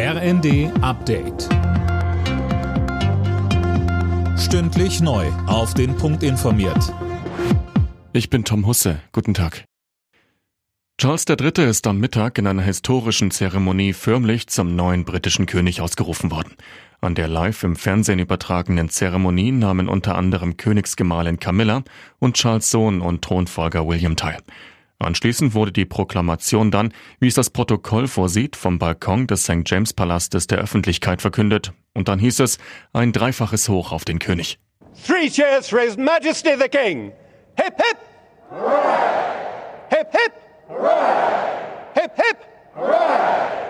RND Update. Stündlich neu. Auf den Punkt informiert. Ich bin Tom Husse. Guten Tag. Charles III. ist am Mittag in einer historischen Zeremonie förmlich zum neuen britischen König ausgerufen worden. An der live im Fernsehen übertragenen Zeremonie nahmen unter anderem Königsgemahlin Camilla und Charles Sohn und Thronfolger William teil. Anschließend wurde die Proklamation dann, wie es das Protokoll vorsieht, vom Balkon des St. James Palastes der Öffentlichkeit verkündet. Und dann hieß es ein dreifaches Hoch auf den König. Three cheers for His Majesty the King. Hip hip. Hooray! Hip hip. Hooray! Hip hip. Hooray!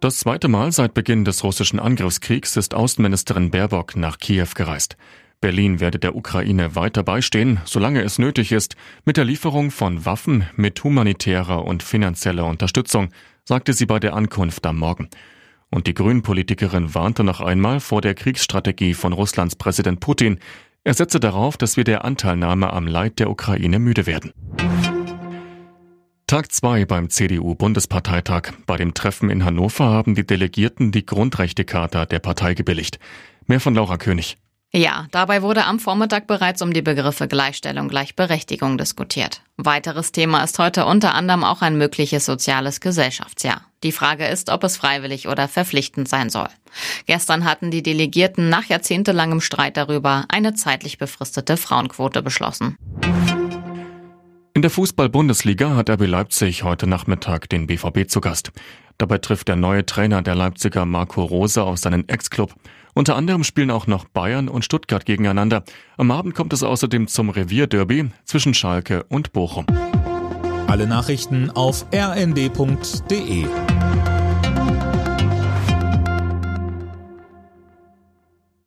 Das zweite Mal seit Beginn des russischen Angriffskriegs ist Außenministerin Baerbock nach Kiew gereist. Berlin werde der Ukraine weiter beistehen, solange es nötig ist, mit der Lieferung von Waffen, mit humanitärer und finanzieller Unterstützung, sagte sie bei der Ankunft am Morgen. Und die Grünpolitikerin warnte noch einmal vor der Kriegsstrategie von Russlands Präsident Putin. Er setze darauf, dass wir der Anteilnahme am Leid der Ukraine müde werden. Tag 2 beim CDU-Bundesparteitag. Bei dem Treffen in Hannover haben die Delegierten die Grundrechtecharta der Partei gebilligt. Mehr von Laura König. Ja, dabei wurde am Vormittag bereits um die Begriffe Gleichstellung, Gleichberechtigung diskutiert. Weiteres Thema ist heute unter anderem auch ein mögliches soziales Gesellschaftsjahr. Die Frage ist, ob es freiwillig oder verpflichtend sein soll. Gestern hatten die Delegierten nach jahrzehntelangem Streit darüber eine zeitlich befristete Frauenquote beschlossen. In der Fußball-Bundesliga hat RB Leipzig heute Nachmittag den BVB zu Gast. Dabei trifft der neue Trainer der Leipziger Marco Rose auf seinen Ex-Club. Unter anderem spielen auch noch Bayern und Stuttgart gegeneinander. Am Abend kommt es außerdem zum Revierderby zwischen Schalke und Bochum. Alle Nachrichten auf rnd.de